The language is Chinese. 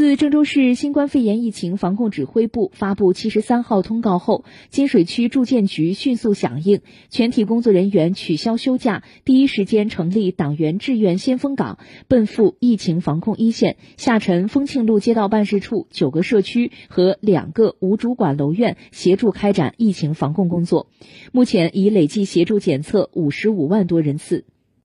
自郑州市新冠肺炎疫情防控指挥部发布七十三号通告后，金水区住建局迅速响应，全体工作人员取消休假，第一时间成立党员志愿先锋岗，奔赴疫情防控一线，下沉丰庆路街道办事处九个社区和两个无主管楼院，协助开展疫情防控工作。目前已累计协助检测五十五万多人次。